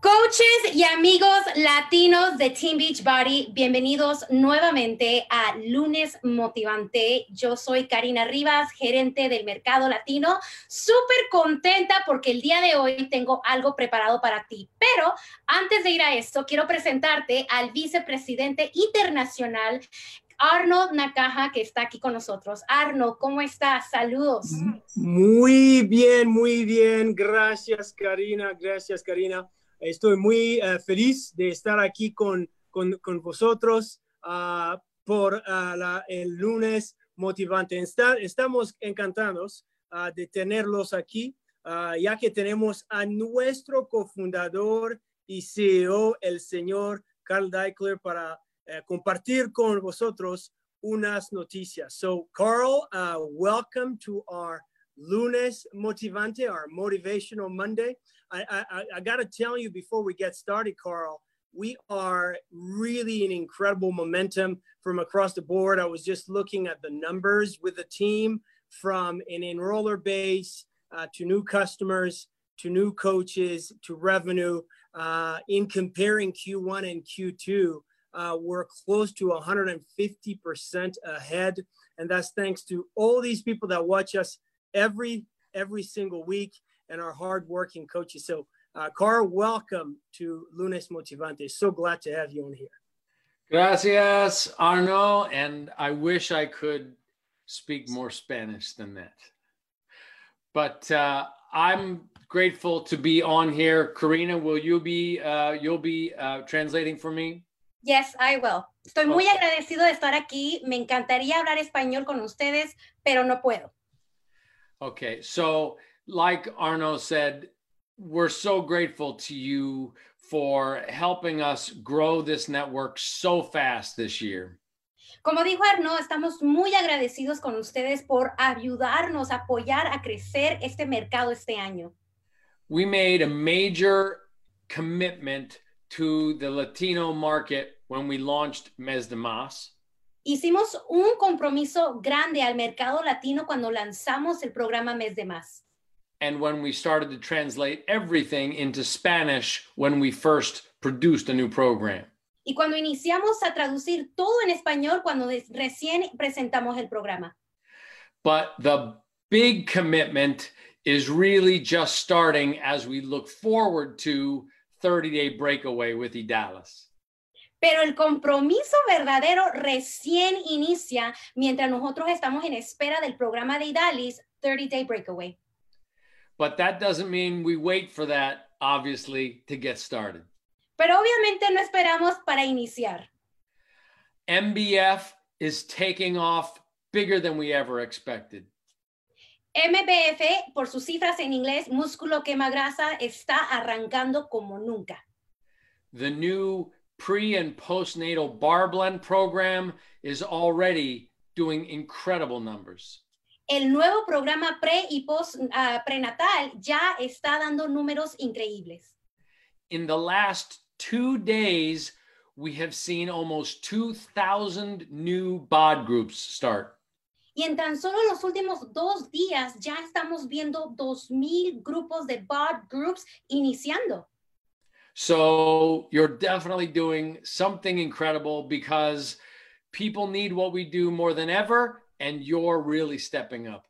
Coaches y amigos latinos de Team Beach Body, bienvenidos nuevamente a Lunes Motivante. Yo soy Karina Rivas, gerente del mercado latino. Súper contenta porque el día de hoy tengo algo preparado para ti. Pero antes de ir a esto, quiero presentarte al vicepresidente internacional Arnold Nakaja, que está aquí con nosotros. Arnold, ¿cómo estás? Saludos. Muy bien, muy bien. Gracias, Karina. Gracias, Karina. Estoy muy uh, feliz de estar aquí con, con, con vosotros uh, por uh, la, el lunes motivante. Estamos encantados de tenerlos aquí, ya que tenemos a nuestro cofundador y CEO, el señor Carl Deichler, para compartir con vosotros unas noticias. So, Carl, welcome to our Lunes Motivante, our Motivational Monday. I, I, I got to tell you before we get started, Carl, we are really in incredible momentum from across the board. I was just looking at the numbers with the team from an enroller base uh, to new customers to new coaches to revenue. Uh, in comparing Q1 and Q2, uh, we're close to 150% ahead. And that's thanks to all these people that watch us every every single week and our hardworking coaches. So, uh, Carl, welcome to Lunes Motivante. So glad to have you on here. Gracias, Arno. And I wish I could speak more Spanish than that. But uh, I'm grateful to be on here. Karina, will you be uh, you'll be uh, translating for me? Yes, I will. Estoy muy okay. agradecido de estar aquí. Me encantaría hablar español con ustedes, pero no puedo. Okay, so like Arno said, we're so grateful to you for helping us grow this network so fast this year. Como dijo Arno, estamos muy agradecidos con ustedes por ayudarnos, apoyar a crecer este mercado este año. We made a major commitment to the Latino market when we launched Mes de Mas. Hicimos un compromiso grande al mercado latino cuando lanzamos el programa Mes de Más. And when we started to translate everything into Spanish when we first produced a new program. Y cuando iniciamos a traducir todo en español cuando recién presentamos el programa. But the big commitment is really just starting as we look forward to 30 Day Breakaway with Idalis. Pero el compromiso verdadero recién inicia mientras nosotros estamos en espera del programa de Idalis 30 Day Breakaway. But that doesn't mean we wait for that, obviously, to get started. Pero obviamente no esperamos para iniciar. MBF is taking off bigger than we ever expected. MBF, por sus cifras en inglés, músculo quema grasa, está arrancando como nunca. The new pre and postnatal bar blend program is already doing incredible numbers. El nuevo programa pre y post uh, prenatal ya está dando números increíbles. In the last two days, we have seen almost 2,000 new BOD groups start. Y en tan solo los últimos dos días ya estamos viendo 2,000 grupos de BOD groups iniciando. So you're definitely doing something incredible because people need what we do more than ever and you're really stepping up.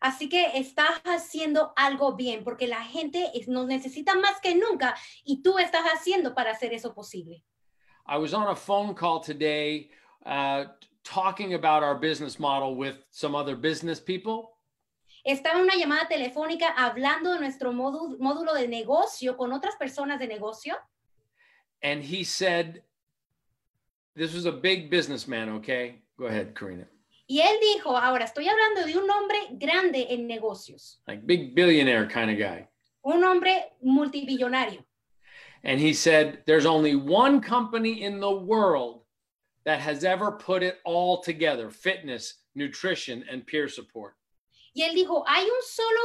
Así que estás haciendo algo bien porque la gente nos necesita más que nunca y tú estás haciendo para hacer eso posible. I was on a phone call today uh, talking about our business model with some other business people. Estaba en una llamada telefónica hablando de nuestro módulo, módulo de negocio con otras personas de negocio. And he said, this was a big businessman, okay? Go ahead, Karina. Y él dijo, ahora estoy hablando de un hombre grande en negocios. Like big billionaire kind of guy. Un hombre multibillonario. And he said, there's only one company in the world that has ever put it all together, fitness, nutrition, and peer support. Y él dijo, hay un solo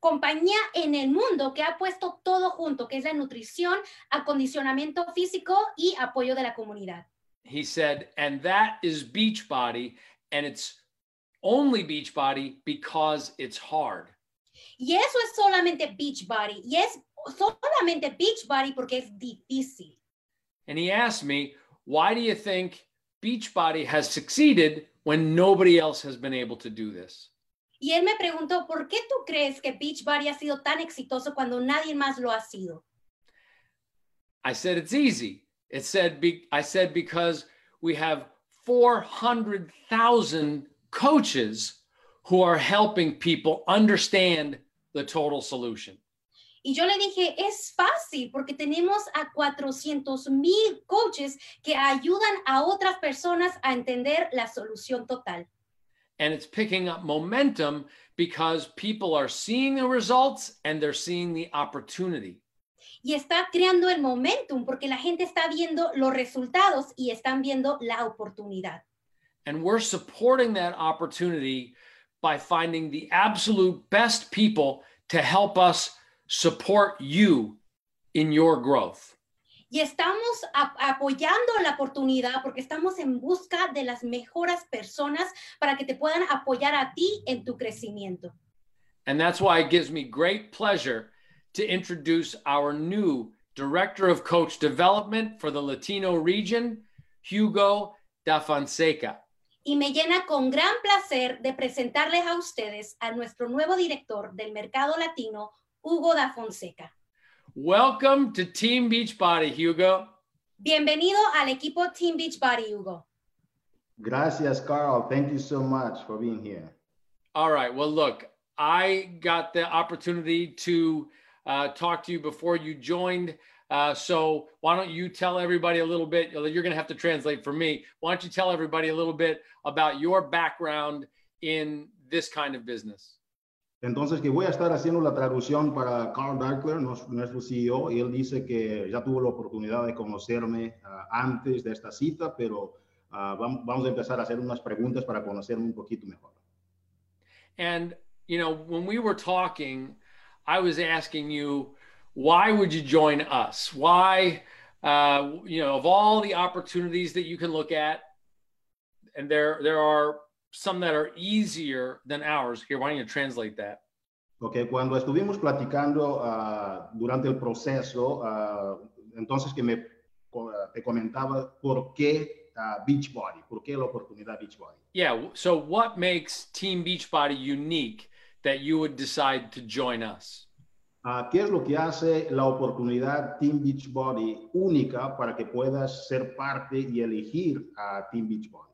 compañía en el mundo que ha puesto todo junto, que es la nutrición, acondicionamiento físico y apoyo de la comunidad. He said, and that is Beachbody, and it's only Beachbody because it's hard. Y eso es solamente Beachbody y es solamente Beachbody porque es difícil. And he asked me, why do you think Beachbody has succeeded when nobody else has been able to do this? Y él me preguntó, ¿por qué tú crees que Beachbody ha sido tan exitoso cuando nadie más lo ha sido? I said, it's easy. It said, be, I said, because we have 400,000 coaches who are helping people understand the total solution. Y yo le dije, es fácil porque tenemos a 400 mil coaches que ayudan a otras personas a entender la solución total. And it's picking up momentum because people are seeing the results and they're seeing the opportunity. Y está creando el momentum porque la gente está viendo los resultados y están viendo la oportunidad. And we're supporting that opportunity by finding the absolute best people to help us support you in your growth. Y estamos a- apoyando la oportunidad porque estamos en busca de las mejores personas para que te puedan apoyar a ti en tu crecimiento. And that's why it gives me great pleasure to introduce our new Director of Coach Development for the Latino region, Hugo da Fonseca. Y me llena con gran placer de presentarles a ustedes a nuestro nuevo director del mercado latino, Hugo da Fonseca. Welcome to Team Beachbody, Hugo. Bienvenido al equipo Team Beachbody, Hugo. Gracias, Carl. Thank you so much for being here. All right. Well, look, I got the opportunity to uh, talk to you before you joined. Uh, so why don't you tell everybody a little bit? You're going to have to translate for me. Why don't you tell everybody a little bit about your background in this kind of business? Entonces, que voy a estar haciendo la traducción para Carl Darkler, nuestro, CEO, y él dice que ya tuvo la oportunidad de conocerme ah, antes de esta cita, pero ah, vam- vamos a empezar a hacer unas preguntas para conocerme un poquito mejor. And you know, when we were talking, I was asking you, why would you join us? Why, uh, you know, of all the opportunities that you can look at, and there there are some that are easier than ours. Here, why don't you translate that? Ok, cuando estuvimos platicando ah, durante el proceso, ah, entonces que me te comentaba por qué ah, Beachbody, por qué la oportunidad Beachbody. Yeah. So, what makes Team Beachbody unique that you would decide to join us? Ah, ¿Qué es lo que hace la oportunidad Team Beachbody única para que puedas ser parte y elegir a Team Beachbody?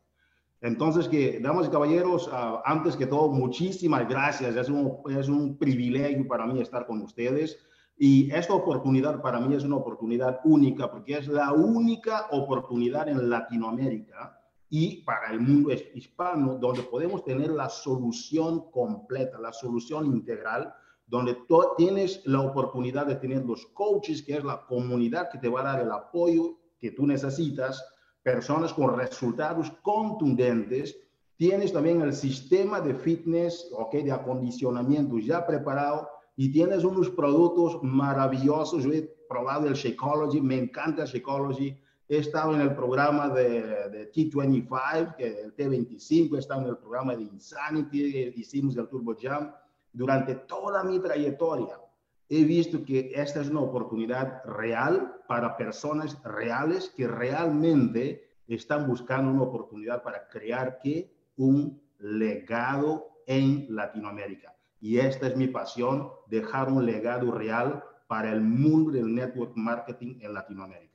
Entonces, que, damas y caballeros, ah, antes que todo, muchísimas gracias. Es un, es un privilegio para mí estar con ustedes. Y esta oportunidad para mí es una oportunidad única porque es la única oportunidad en Latinoamérica y para el mundo hispano donde podemos tener la solución completa, la solución integral donde tienes la oportunidad de tener los coaches, que es la comunidad que te va a dar el apoyo que tú necesitas, personas con resultados contundentes. Tienes también el sistema de fitness, ok, de acondicionamiento ya preparado y tienes unos productos maravillosos. Yo he probado el Shakeology, me encanta el Shakeology. He estado en el programa de, de T25, que el T25, he estado en el programa de Insanity, hicimos el Turbo Jump durante toda mi trayectoria he visto que esta es una oportunidad real para personas reales que realmente están buscando una oportunidad para crear ¿qué? un legado en Latinoamérica. Y esta es mi pasión, dejar un legado real para el mundo del network marketing en Latinoamérica.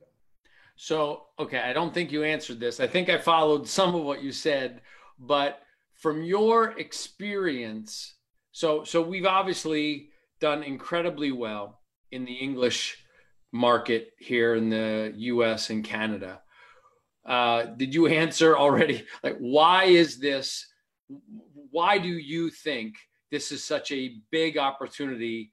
So, okay, I don't think you answered this. I think I followed some of what you said, but from your experience, so so we've obviously done incredibly well in the English market here in the US and Canada. Uh, did you answer already? Like, why is this? Why do you think this is such a big opportunity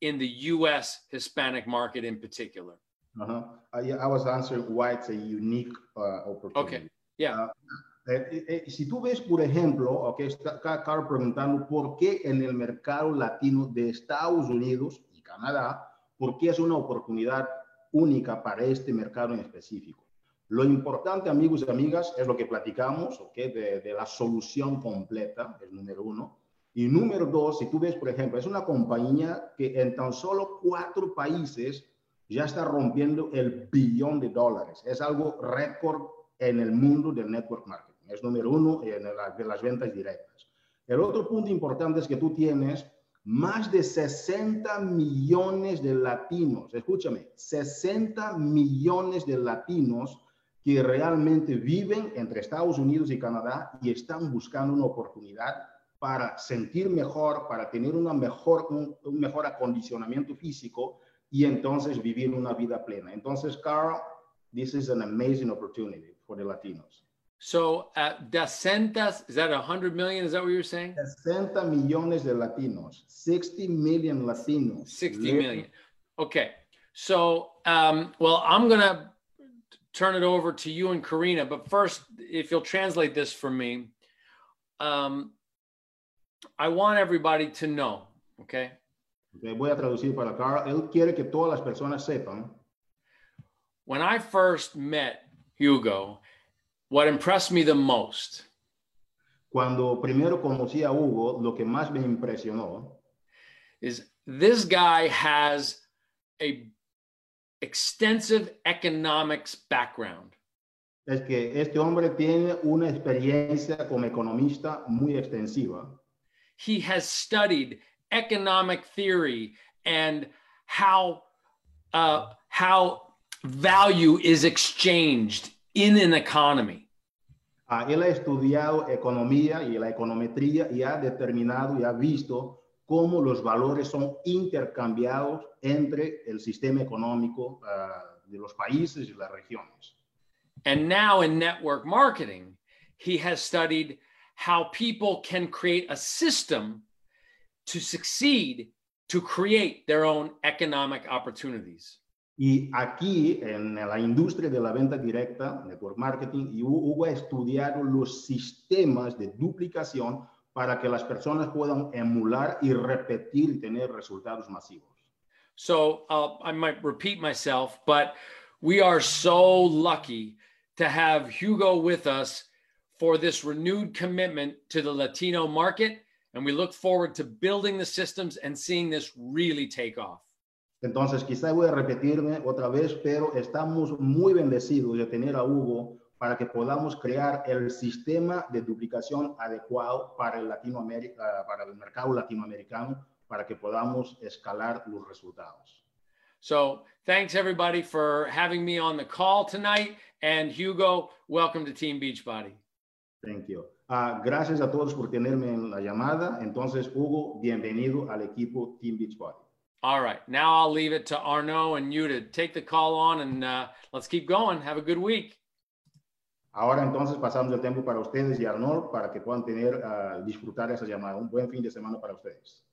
in the US Hispanic market in particular? Uh-huh. I, I was answering why it's a unique uh, opportunity. Okay. Yeah. Eh, eh, si tú ves, por ejemplo, ok, está Carl preguntando por qué en el mercado latino de Estados Unidos y Canadá, por qué es una oportunidad única para este mercado en específico. Lo importante, amigos y amigas, es lo que platicamos, ok, de, de la solución completa, el número uno. Y número dos, si tú ves, por ejemplo, es una compañía que en tan solo cuatro países ya está rompiendo el billón de dólares. Es algo récord en el mundo del network marketing. Es número uno en de las ventas directas. El otro punto importante es que tú tienes más de 60 millones de latinos, escúchame, 60 millones de latinos que realmente viven entre Estados Unidos y Canadá y están buscando una oportunidad para sentir mejor, para tener una mejor, un, mejor acondicionamiento físico y entonces vivir una vida plena. Entonces, Carl, this is an amazing opportunity for the Latinos. So, uh, Dacentas, is that 100 million? Is that what you're saying? 60 millones de Latinos, 60 million Latinos. 60 million. Okay. So, um, well, I'm going to turn it over to you and Karina, but first, if you'll translate this for me, um, I want everybody to know, okay? Okay, voy a traducir para Carl. Él quiere que todas las personas sepan. When I first met Hugo, what impressed me the most Cuando primero conocí a Hugo, lo que más me impresionó is this guy has a extensive economics background. es que este hombre tiene una experiencia como economista muy extensiva. He has studied economic theory and how uh, how value is exchanged in an economy. Ah, él ha estudiado economía y la econometría y ha determinado y ha visto cómo los valores son intercambiados entre el sistema económico uh, de los países y las regiones. And now in network marketing, he has studied how people can create a system to succeed to create their own economic opportunities. Y aquí, en la industria de la venta directa, network marketing, Hugo ha estudiado los sistemas de duplicación para que las personas puedan emular y repetir y tener resultados masivos. So uh, I might repeat myself, but we are so lucky to have Hugo with us for this renewed commitment to the Latino market. And we look forward to building the systems and seeing this really take off. Entonces, quizá voy a repetirme otra vez, pero estamos muy bendecidos de tener a Hugo para que podamos crear el sistema de duplicación adecuado para el, Latinoamérica, ah, para el mercado latinoamericano, para que podamos escalar los resultados. So, thanks everybody for having me on the call tonight. And Hugo, welcome to Team Beachbody. Thank you. Uh, gracias a todos por tenerme en la llamada. Entonces, Hugo, bienvenido al equipo Team Beachbody. All right. Now I'll leave it to Arnaud and you to take the call on and uh, let's keep going. Have a good week. Ahora entonces pasamos el tiempo para ustedes y Arnold para que puedan tener, uh, disfrutar esa llamada. Un buen fin de semana para ustedes.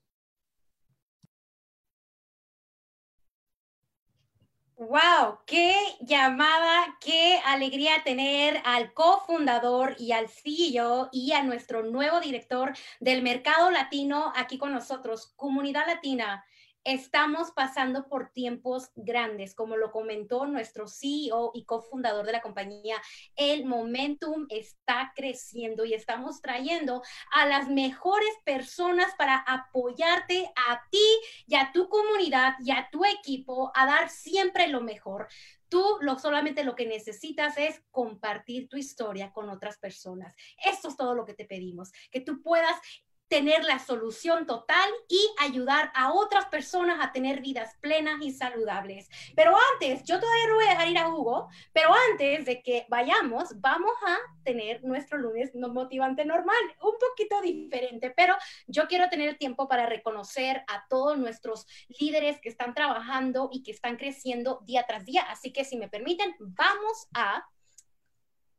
Wow, qué llamada, qué alegría tener al cofundador y al CEO y a nuestro nuevo director del mercado latino aquí con nosotros, Comunidad Latina. Estamos pasando por tiempos grandes, como lo comentó nuestro CEO y cofundador de la compañía. El momentum está creciendo y estamos trayendo a las mejores personas para apoyarte a ti y a tu comunidad y a tu equipo a dar siempre lo mejor. Tú lo, solamente lo que necesitas es compartir tu historia con otras personas. Esto es todo lo que te pedimos, que tú puedas tener la solución total y ayudar a otras personas a tener vidas plenas y saludables. Pero antes, yo todavía no voy a dejar ir a Hugo, pero antes de que vayamos, vamos a tener nuestro lunes motivante normal, un poquito diferente, pero yo quiero tener tiempo para reconocer a todos nuestros líderes que están trabajando y que están creciendo día tras día. Así que si me permiten, vamos a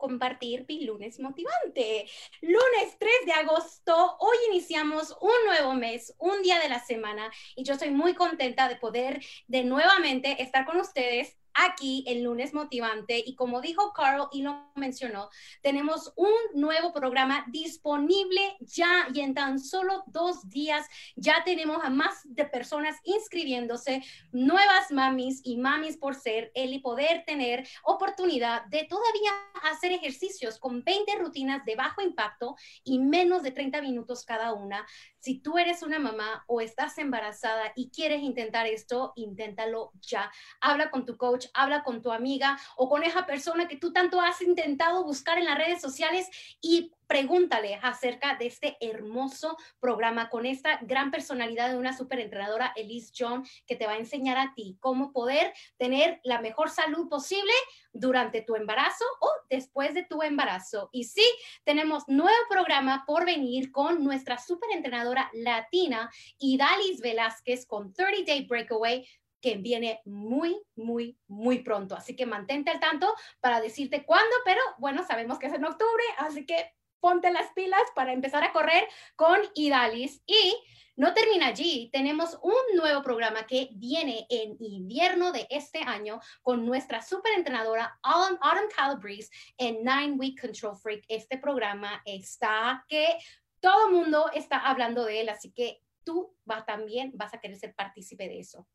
compartir mi lunes motivante. Lunes 3 de agosto, hoy iniciamos un nuevo mes, un día de la semana y yo estoy muy contenta de poder de nuevamente estar con ustedes aquí el lunes motivante y como dijo Carl y lo mencionó, tenemos un nuevo programa disponible ya y en tan solo dos días. Ya tenemos a más de personas inscribiéndose, nuevas mamis y mamis por ser y poder tener oportunidad de todavía hacer ejercicios con 20 rutinas de bajo impacto y menos de 30 minutos cada una Si tú eres una mamá o estás embarazada y quieres intentar esto, inténtalo ya. Habla con tu coach, habla con tu amiga o con esa persona que tú tanto has intentado buscar en las redes sociales y pregúntale acerca de este hermoso programa con esta gran personalidad de una superentrenadora, Elise John, que te va a enseñar a ti cómo poder tener la mejor salud posible durante tu embarazo o después de tu embarazo. Y sí, tenemos nuevo programa por venir con nuestra superentrenadora latina, Idalis Velázquez, con 30 Day Breakaway que viene muy, muy, muy pronto. Así que mantente al tanto para decirte cuándo, pero bueno, sabemos que es en octubre, así que ponte las pilas para empezar a correr con Idalis. Y no termina allí, tenemos un nuevo programa que viene en invierno de este año con nuestra super entrenadora Autumn Calabrese en Nine Week Control Freak. Este programa está que todo el mundo está hablando de él, así que tú va, también vas a querer ser partícipe de eso.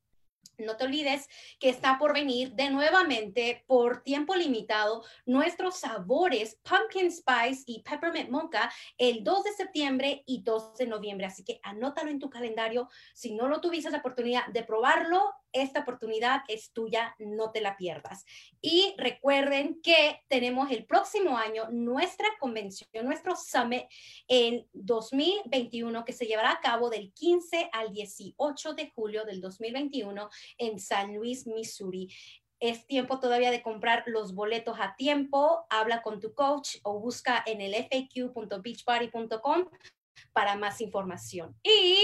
No te olvides que está por venir de nuevamente por tiempo limitado nuestros sabores Pumpkin Spice y Peppermint Mocha el 2 de septiembre y 2 de noviembre. Así que anótalo en tu calendario. Si no lo tuviste la oportunidad de probarlo, esta oportunidad es tuya, no te la pierdas. Y recuerden que tenemos el próximo año nuestra convención, nuestro summit en 2021 que se llevará a cabo del 15 al 18 de julio del 2021 en San Luis, Missouri. Es tiempo todavía de comprar los boletos a tiempo. Habla con tu coach o busca en el faq.beachbody.com para más información. Y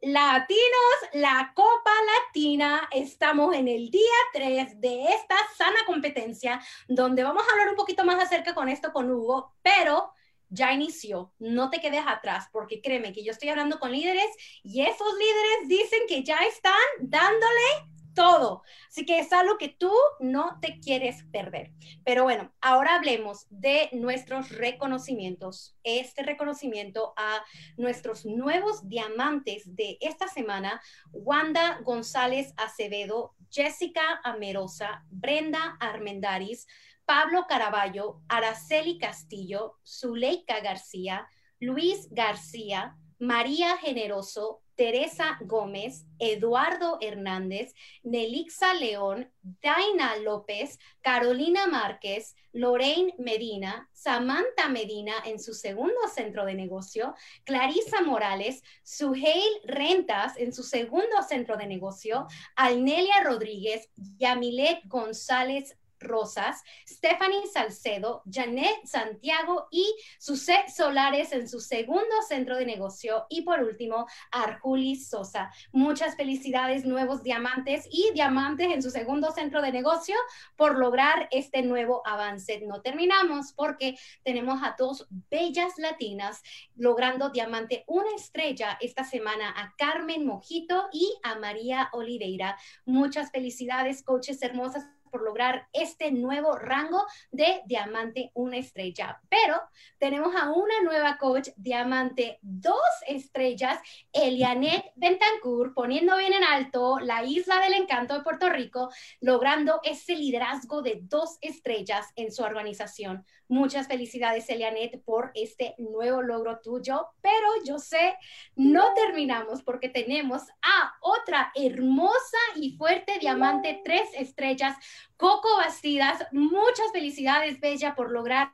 Latinos, la Copa Latina, estamos en el día 3 de esta sana competencia, donde vamos a hablar un poquito más acerca con esto con Hugo, pero ya inició, no te quedes atrás, porque créeme que yo estoy hablando con líderes y esos líderes dicen que ya están dándole todo. Así que es algo que tú no te quieres perder. Pero bueno, ahora hablemos de nuestros reconocimientos. Este reconocimiento a nuestros nuevos diamantes de esta semana, Wanda González Acevedo, Jessica Amerosa, Brenda Armendaris, Pablo Caraballo, Araceli Castillo, Zuleika García, Luis García, María Generoso, Teresa Gómez, Eduardo Hernández, Nelixa León, Daina López, Carolina Márquez, Lorraine Medina, Samantha Medina en su segundo centro de negocio, Clarisa Morales, Suheil Rentas en su segundo centro de negocio, Alnelia Rodríguez, Yamilet González Rosas, Stephanie Salcedo, Janet Santiago y Suset Solares en su segundo centro de negocio y por último Arjuli Sosa. Muchas felicidades, nuevos diamantes y diamantes en su segundo centro de negocio por lograr este nuevo avance. No terminamos porque tenemos a dos bellas latinas logrando diamante una estrella esta semana a Carmen Mojito y a María Oliveira. Muchas felicidades, coaches hermosas por lograr este nuevo rango de diamante una estrella. Pero tenemos a una nueva coach diamante dos estrellas, Elianet Bentancur, poniendo bien en alto la isla del encanto de Puerto Rico, logrando ese liderazgo de dos estrellas en su organización. Muchas felicidades, Elianet, por este nuevo logro tuyo, pero yo sé, no terminamos porque tenemos a otra hermosa y fuerte diamante tres estrellas, Coco Bastidas. Muchas felicidades, Bella, por lograr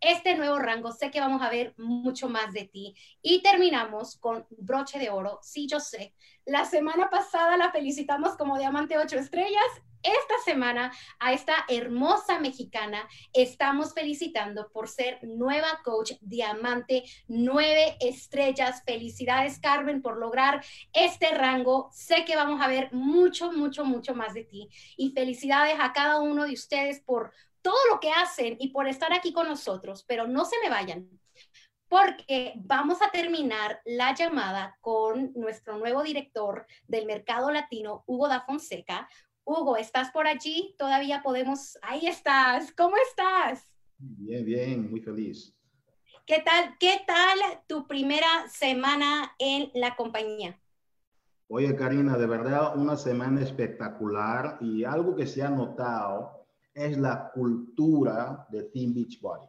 este nuevo rango. Sé que vamos a ver mucho más de ti. Y terminamos con broche de oro. Sí, yo sé. La semana pasada la felicitamos como diamante ocho estrellas. Esta semana a esta hermosa mexicana estamos felicitando por ser nueva coach diamante nueve estrellas. Felicidades Carmen por lograr este rango. Sé que vamos a ver mucho, mucho, mucho más de ti. Y felicidades a cada uno de ustedes por todo lo que hacen y por estar aquí con nosotros, pero no se me vayan, porque vamos a terminar la llamada con nuestro nuevo director del mercado latino, Hugo da Fonseca. Hugo, ¿estás por allí? Todavía podemos... Ahí estás. ¿Cómo estás? Bien, bien, muy feliz. ¿Qué tal, qué tal tu primera semana en la compañía? Oye, Karina, de verdad una semana espectacular y algo que se ha notado es la cultura de Team Beachbody.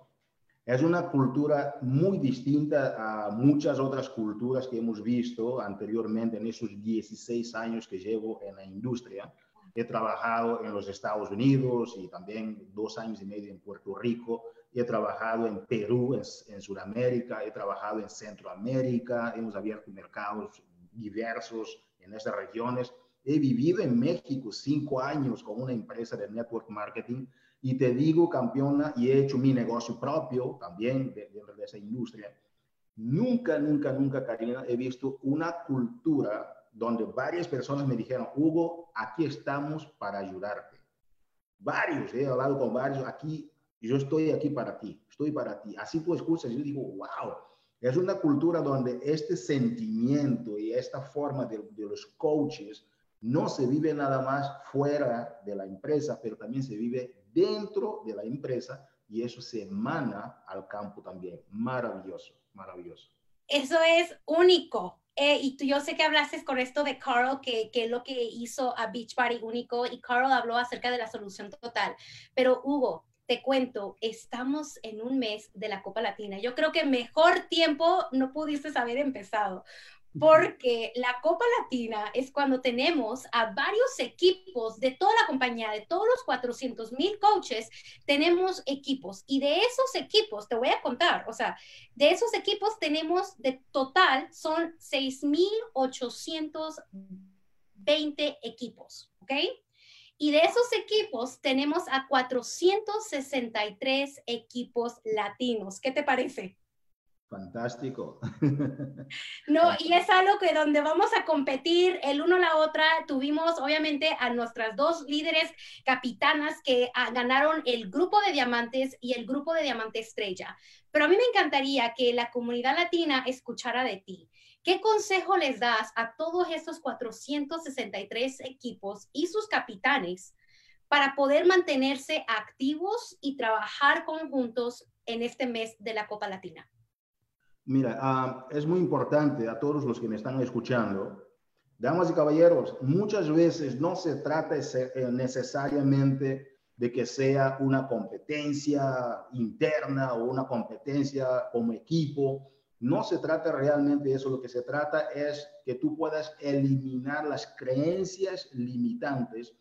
Es una cultura muy distinta a muchas otras culturas que hemos visto anteriormente en esos 16 años que llevo en la industria. He trabajado en los Estados Unidos y también dos años y medio en Puerto Rico. He trabajado en Perú, en, en Sudamérica. He trabajado en Centroamérica. Hemos abierto mercados diversos en estas regiones. He vivido en México cinco años con una empresa de network marketing y te digo, campeona, y he hecho mi negocio propio también dentro de, esa industria. Nunca, nunca, nunca, Karina, he visto una cultura donde varias personas me dijeron, Hugo, aquí estamos para ayudarte. Varios, he hablado con varios, aquí, yo estoy aquí para ti, estoy para ti. Así tú escuchas, yo digo, wow, es una cultura donde este sentimiento y esta forma de, de los coaches no se vive nada más fuera de la empresa, pero también se vive dentro de la empresa y eso se emana al campo también. Maravilloso, maravilloso. Eso es único. Eh, y tú, yo sé que hablaste con esto de Carl, que, que es lo que hizo a Beachbody único, y Carl habló acerca de la solución total. Pero Hugo, te cuento, estamos en un mes de la Copa Latina. Yo creo que mejor tiempo no pudiste haber empezado, porque la Copa Latina es cuando tenemos a varios equipos de toda la compañía, de todos los 400 mil coaches, tenemos equipos y de esos equipos, te voy a contar, o sea, de esos equipos tenemos de total son 6,820 equipos, ¿ok? Y de esos equipos tenemos a 463 equipos latinos. ¿Qué te parece? Fantástico. No, y es algo que donde vamos a competir el uno a la otra. Tuvimos obviamente a nuestras dos líderes capitanas que ah, ganaron el grupo de diamantes y el grupo de diamante estrella. Pero a mí me encantaría que la comunidad latina escuchara de ti. ¿Qué consejo les das a todos estos 463 equipos y sus capitanes para poder mantenerse activos y trabajar conjuntos en este mes de la Copa Latina? Mira, ah, es muy importante a todos los que me están escuchando, damas y caballeros, muchas veces no se trata eh, necesariamente de que sea una competencia interna o una competencia como equipo. No se trata realmente de eso, lo que se trata es que tú puedas eliminar las creencias limitantes,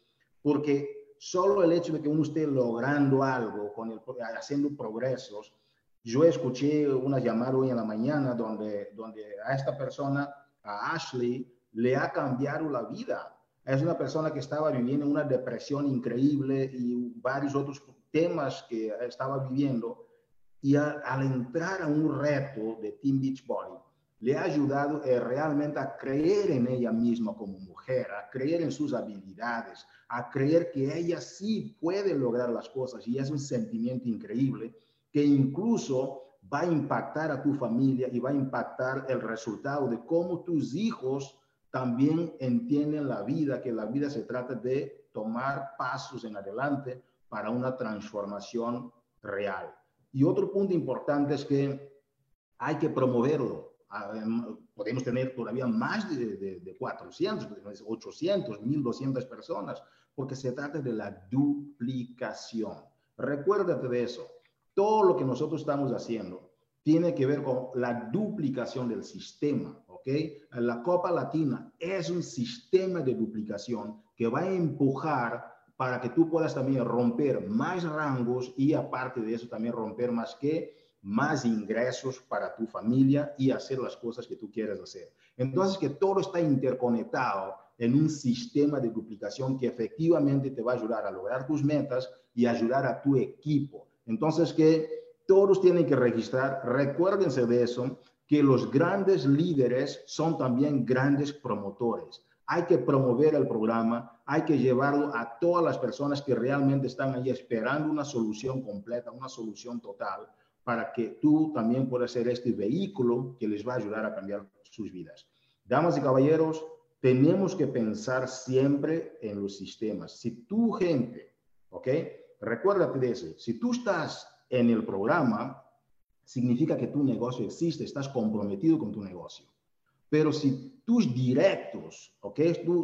porque solo el hecho de que uno esté logrando algo, con el, haciendo progresos, yo escuché una llamada hoy en la mañana donde, donde a esta persona, a Ashley, le ha cambiado la vida. Es una persona que estaba viviendo una depresión increíble y varios otros temas que estaba viviendo. Y al entrar a un reto de Team Beachbody, le ha ayudado eh, realmente a creer en ella misma como mujer, a creer en sus habilidades, a creer que ella sí puede lograr las cosas. Y es un sentimiento increíble que incluso va a impactar a tu familia y va a impactar el resultado de cómo tus hijos también entienden la vida, que la vida se trata de tomar pasos en adelante para una transformación real. Y otro punto importante es que hay que promoverlo. Podemos tener todavía más de, de, de 400, 800, 1200 personas, porque se trata de la duplicación. Recuérdate de eso todo lo que nosotros estamos haciendo tiene que ver con la duplicación del sistema, ¿ok? La Copa Latina es un sistema de duplicación que va a empujar para que tú puedas también romper más rangos y aparte de eso también romper más que más ingresos para tu familia y hacer las cosas que tú quieres hacer. Entonces, que todo está interconectado en un sistema de duplicación que efectivamente te va a ayudar a lograr tus metas y ayudar a tu equipo entonces, que todos tienen que registrar, recuérdense de eso, que los grandes líderes son también grandes promotores. Hay que promover el programa, hay que llevarlo a todas las personas que realmente están ahí esperando una solución completa, una solución total, para que tú también puedas ser este vehículo que les va a ayudar a cambiar sus vidas. Damas y caballeros, tenemos que pensar siempre en los sistemas. Si tu gente, ¿ok? Recuérdate de. Si tú estás en el programa, significa que tu negocio existe, estás comprometido con tu negocio. Pero si tus directos, ¿ok?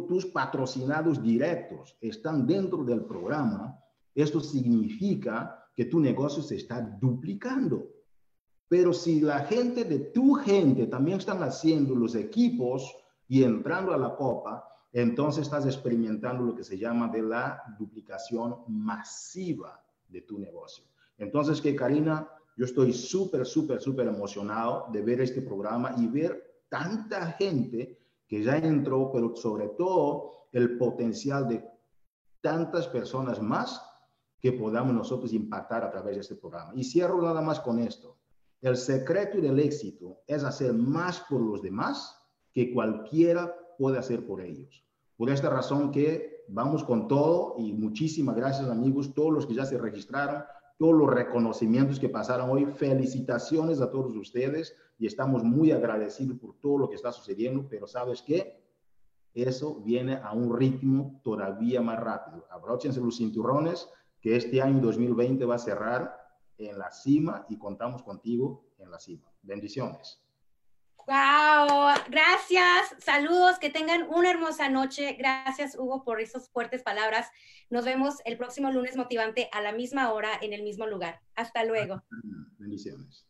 tus patrocinados directos están dentro del programa, esto significa que tu negocio se está duplicando. Pero si la gente de tu gente también están haciendo los equipos y entrando a la copa, entonces estás experimentando lo que se llama de la duplicación masiva de tu negocio. Entonces, que Karina, yo estoy súper, súper, súper emocionado de ver este programa y ver tanta gente que ya entró, pero sobre todo el potencial de tantas personas más que podamos nosotros impactar a través de este programa. Y cierro nada más con esto. El secreto del éxito es hacer más por los demás que cualquiera puede hacer por ellos. Por esta razón que vamos con todo y muchísimas gracias amigos, todos los que ya se registraron, todos los reconocimientos que pasaron hoy. Felicitaciones a todos ustedes y estamos muy agradecidos por todo lo que está sucediendo, pero sabes qué? Eso viene a un ritmo todavía más rápido. Abróchense los cinturones que este año 2020 va a cerrar en la cima y contamos contigo en la cima. Bendiciones. Wow, gracias, saludos, que tengan una hermosa noche. Gracias, Hugo, por esas fuertes palabras. Nos vemos el próximo lunes motivante a la misma hora en el mismo lugar. Hasta luego. Bendiciones.